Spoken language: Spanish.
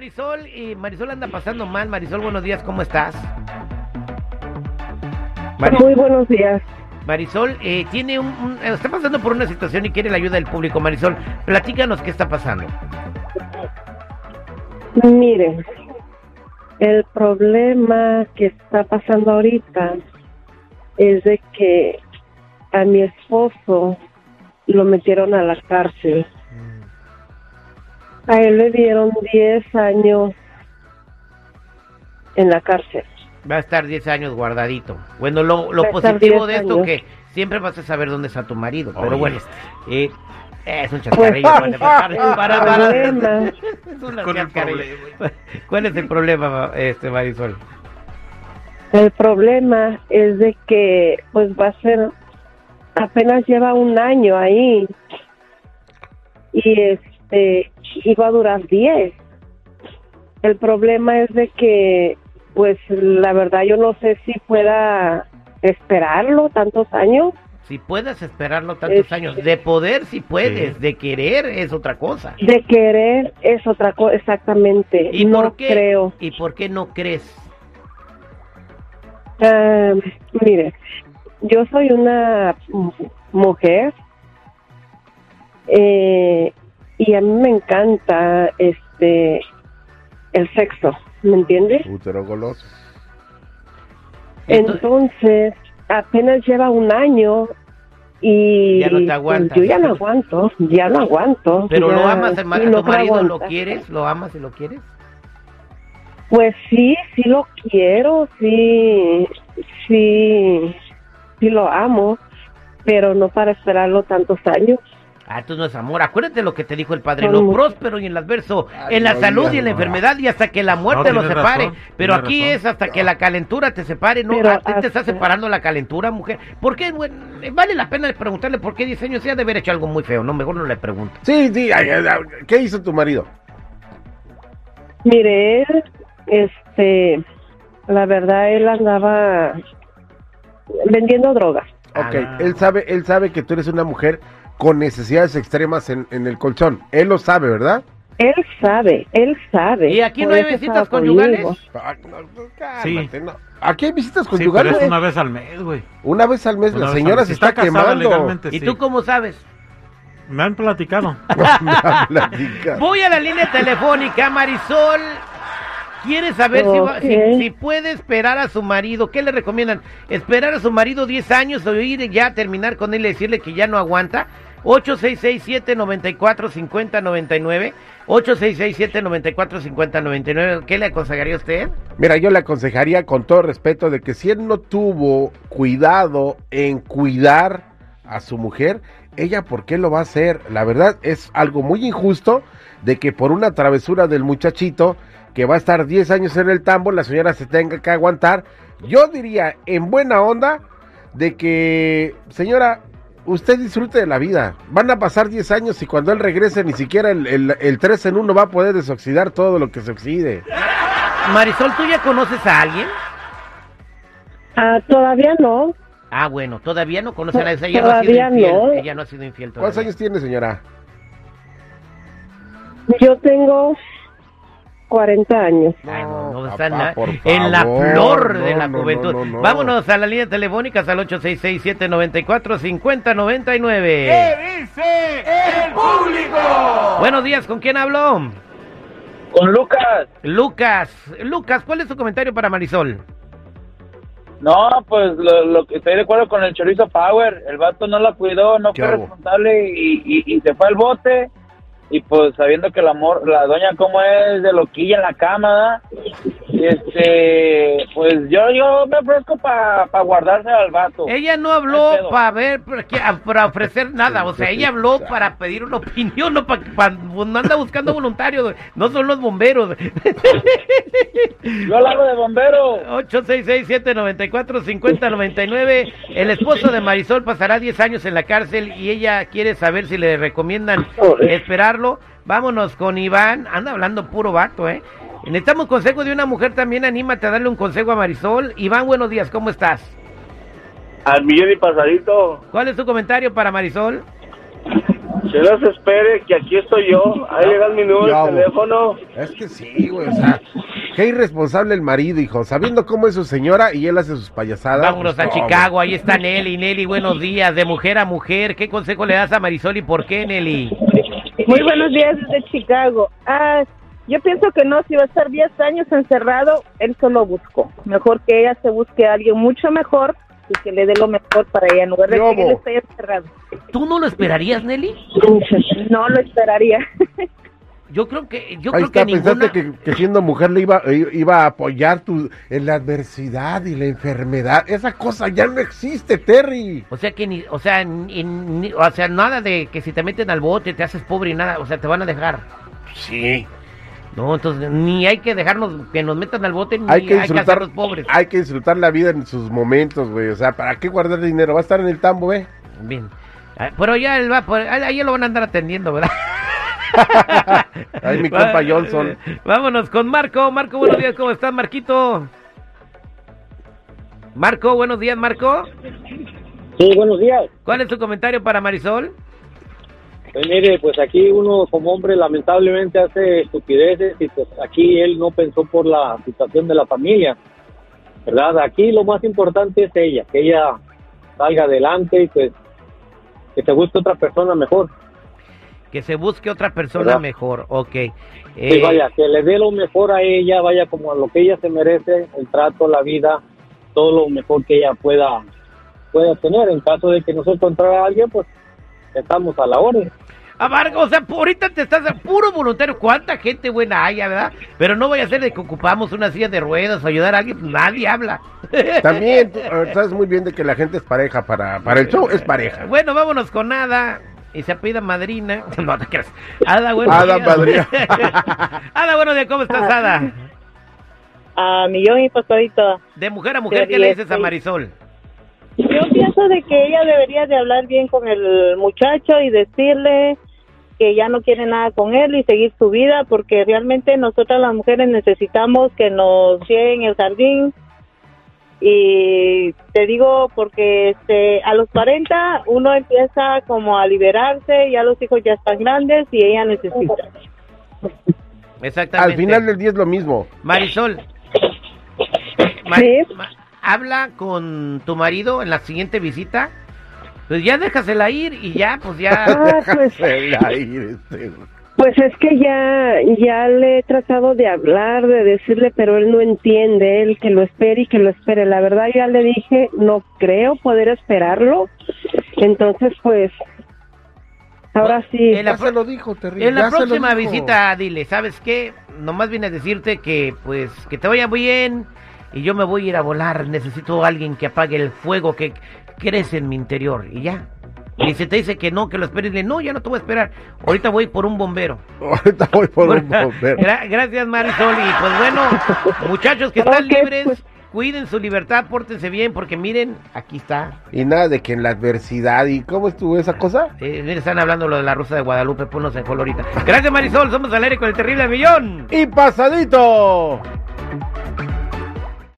Marisol. Y Marisol anda pasando mal. Marisol, buenos días, ¿cómo estás? Mari- Muy buenos días. Marisol eh, tiene un, un- eh, está pasando por una situación y quiere la ayuda del público. Marisol, platícanos qué está pasando. Miren, el problema que está pasando ahorita es de que a mi esposo lo metieron a la cárcel. A él le dieron 10 años en la cárcel. Va a estar 10 años guardadito. Bueno, lo, positivo 10 de esto años. que siempre vas a saber dónde está tu marido. Pero bueno, eh, es un chascarrillo. Pues, para, el para- para- es chascarrillo. ¿Cuál es el problema, este Marisol? El problema es de que pues va a ser apenas lleva un año ahí y este iba a durar 10. El problema es de que pues la verdad yo no sé si pueda esperarlo tantos años. Si puedes esperarlo tantos años, de poder si puedes, Sí. de querer es otra cosa. De querer es otra cosa exactamente. ¿Y no por qué? creo. ¿Y por qué no crees? Mire, yo soy una mujer eh, y a mí me encanta este el sexo, ¿me entiende? Útero goloso. Ento- Entonces, apenas lleva un año y Ya no te pues, yo ya no aguanto, ya no aguanto. Pero lo ya- amas a, a no tu puedo marido, lo quieres, lo amas y lo quieres. Pues sí, sí lo quiero, sí, sí, sí lo amo, pero no para esperarlo tantos años. Ah, tú no es amor. Acuérdate lo que te dijo el lo muchos. próspero y en el adverso, Ay, en la no salud y en la enfermedad y hasta que la muerte No, lo tienes separe. razón, Pero aquí razón. es hasta que la calentura te separe, ¿no? Pero a ti te está separando la calentura, mujer. ¿Por qué? Bueno, vale la pena preguntarle por qué 10 años. Sí, ha de haber hecho algo muy feo, ¿no? Mejor no le pregunto. Sí, sí. ay, ay, ay, ¿Qué hizo tu marido? Mire, él, este, la verdad, él andaba vendiendo drogas. Ok, Ah. él sabe, él sabe que tú eres una mujer con necesidades extremas en, en el colchón. Él lo sabe, ¿verdad? Él sabe, él sabe. ¿Y aquí no hay visitas conyugales? conmigo. No, no, Sí. Aquí hay visitas Sí, pero conyugales. es una vez al mes, güey. Una vez al mes Una la señora al- se si está, quemando. legalmente, ¿Y sí. tú cómo sabes? Me han platicado. No, platica. Voy a la línea telefónica, Marisol. Quiere saber si, va- si, si puede esperar a su marido. ¿Qué le recomiendan? ¿Esperar a su marido 10 años o ir ya a terminar con él y decirle que ya no aguanta? 866-794-5099. 866-794-5099. ¿Qué le aconsejaría a usted? Mira, yo le aconsejaría con todo respeto de que si él no tuvo cuidado en cuidar a su mujer, ella por qué lo va a hacer? La verdad es algo muy injusto de que por una travesura del muchachito que va a estar 10 años en el tambo, la señora se tenga que aguantar. Yo diría en buena onda de que, señora, usted disfrute de la vida. Van a pasar 10 años y cuando él regrese ni siquiera el, el, el 3 en 1 va a poder desoxidar todo lo que se oxide. Marisol, ¿tú ya conoces a alguien? Ah, todavía no. Ah, bueno, todavía no conoce a nadie. Ella Todavía no ha sido infiel. no. Ella no ha sido infiel todavía. ¿Cuántos años tiene, señora? Yo tengo 40 años. Ay, no, no No, está papá, en la flor de la no, juventud. no, no, no. Vámonos a la línea telefónica al 866-794-5099. ¿Qué dice el público? Buenos días, ¿con quién habló? Con Lucas. Lucas. Lucas, ¿cuál es tu comentario para Marisol? No, pues lo, lo que estoy de acuerdo con el chorizo Power. El vato no la cuidó, no ¿Qué fue hago? responsable y, y, y se fue al bote. Y pues sabiendo que el amor, la doña como es de loquilla en la cama. Y este, pues yo, yo me ofrezco para guardarse al vato. Ella no habló para ver, para, ofrecer nada. O sea, ella habló para pedir una opinión, no para, no anda buscando voluntarios. No son los bomberos. Yo la hago de bombero. 866-794-5099. El esposo de Marisol pasará 10 años en la cárcel y ella quiere saber si le recomiendan esperarlo. Vámonos con Iván. Anda hablando puro vato, ¿eh? Necesitamos consejo de una mujer también. Anímate a darle un consejo a Marisol. Iván, buenos días. ¿Cómo estás? Al millón y pasadito. ¿Cuál es tu comentario para Marisol? Que no se espere, que aquí estoy yo. Ahí le dan mi número de teléfono. Es que sí, güey, o sea, qué irresponsable el marido, hijo, sabiendo cómo es su señora y él hace sus payasadas. Vámonos pues, a ¿cómo? Chicago, ahí está Nelly. Nelly, buenos días, de mujer a mujer. ¿Qué consejo le das a Marisol y por qué, Nelly? Muy buenos días desde Chicago. Ah, yo pienso que no, si va a estar 10 años encerrado, él solo buscó. Mejor que ella se busque a alguien mucho mejor y que le dé lo mejor para ella, en lugar de que él esté encerrado. ¿Tú no lo esperarías, Nelly? No lo esperaría. Yo creo que, yo Ahí creo está, que ninguna... pensaste que, que siendo mujer le iba, eh, iba a apoyar tu, en la adversidad y la enfermedad. Esa cosa ya no existe, Terry. O sea que ni, o sea, ni- ni- o sea, nada de que si te meten al bote te haces pobre y nada, o sea, te van a dejar. Sí. No, entonces ni hay que dejarnos que nos metan al bote ni Hay que hay que hacernos pobres. hay que disfrutar la vida en sus momentos, güey. O sea, ¿para qué guardar dinero? Va a estar en el tambo, ¿eh? Bien. Ah, Pero ya él va, por, ahí ahí lo van a andar atendiendo, ¿verdad? Ahí mi compa Johnson. Vámonos con Marco. Marco, buenos días, ¿cómo estás, Marquito? Marco, buenos días, Marco. Sí, buenos días. ¿Cuál es tu comentario para Marisol? Pues mire, pues aquí uno como hombre lamentablemente hace estupideces y pues aquí él no pensó por la situación de la familia, ¿verdad? Aquí lo más importante es ella, que ella salga adelante y pues que se busque otra persona mejor. Que se busque otra persona ¿Verdad? mejor, ok. Sí, Eh, vaya, que le dé lo mejor a ella, vaya como a lo que ella se merece, el trato, la vida, todo lo mejor que ella pueda, pueda tener. En caso de que no se encontrara a alguien, pues estamos a la orden. Ah, Marco, o sea, ahorita te estás puro voluntario. ¿Cuánta gente buena hay, verdad? Pero no vaya a ser de que ocupamos una silla de ruedas o ayudar a alguien, pues nadie habla. También, tú, eh, sabes muy bien de que la gente es pareja para, para el show, es pareja. Bueno, vámonos con Ada. Y se apellida Madrina. No te creas. Ada, buenos Ada. Madrina. Ada, buenos días, ¿cómo estás, Ada? A millón y pasadito. De mujer a mujer, ¿qué le dices a Marisol? Yo pienso de que ella debería de hablar bien con el muchacho y decirle que ya no quiere nada con él y seguir su vida porque realmente nosotras las mujeres necesitamos que nos lleguen el jardín y te digo porque este a los 40 uno empieza como a liberarse ya los hijos ya están grandes y ella necesita Exactamente. Al final del día es lo mismo. Marisol. Ma- Sí. ma- habla con tu marido en la siguiente visita. Pues ya déjasela ir y ya, pues ya. Ah, pues, El aire, este, pues es que ya, ya le he tratado de hablar, de decirle, pero él no entiende, él que lo espere y que lo espere. La verdad ya le dije, no creo poder esperarlo. Entonces, pues, ahora sí. En la Ya se lo dijo, Terry. En la próxima dijo. visita, dile, ¿sabes qué? Nomás vine a decirte que, pues, que te vaya bien y yo me voy a ir a volar. Necesito a alguien que apague el fuego que crece en mi interior y ya. Y si te dice que no, que lo esperes, dile, no, ya no te voy a esperar. Ahorita voy por un bombero. Ahorita voy por un bombero. Gra- gracias, Marisol. Y pues bueno, muchachos que están libres, pues. cuiden su libertad, pórtense bien, porque miren, aquí está. Y nada de que en la adversidad, ¿y cómo estuvo esa cosa? Eh, miren, están hablando lo de la Rosa de Guadalupe, ponnos en color ahorita. Gracias, Marisol. Somos al aire con el terrible millón. Y pasadito.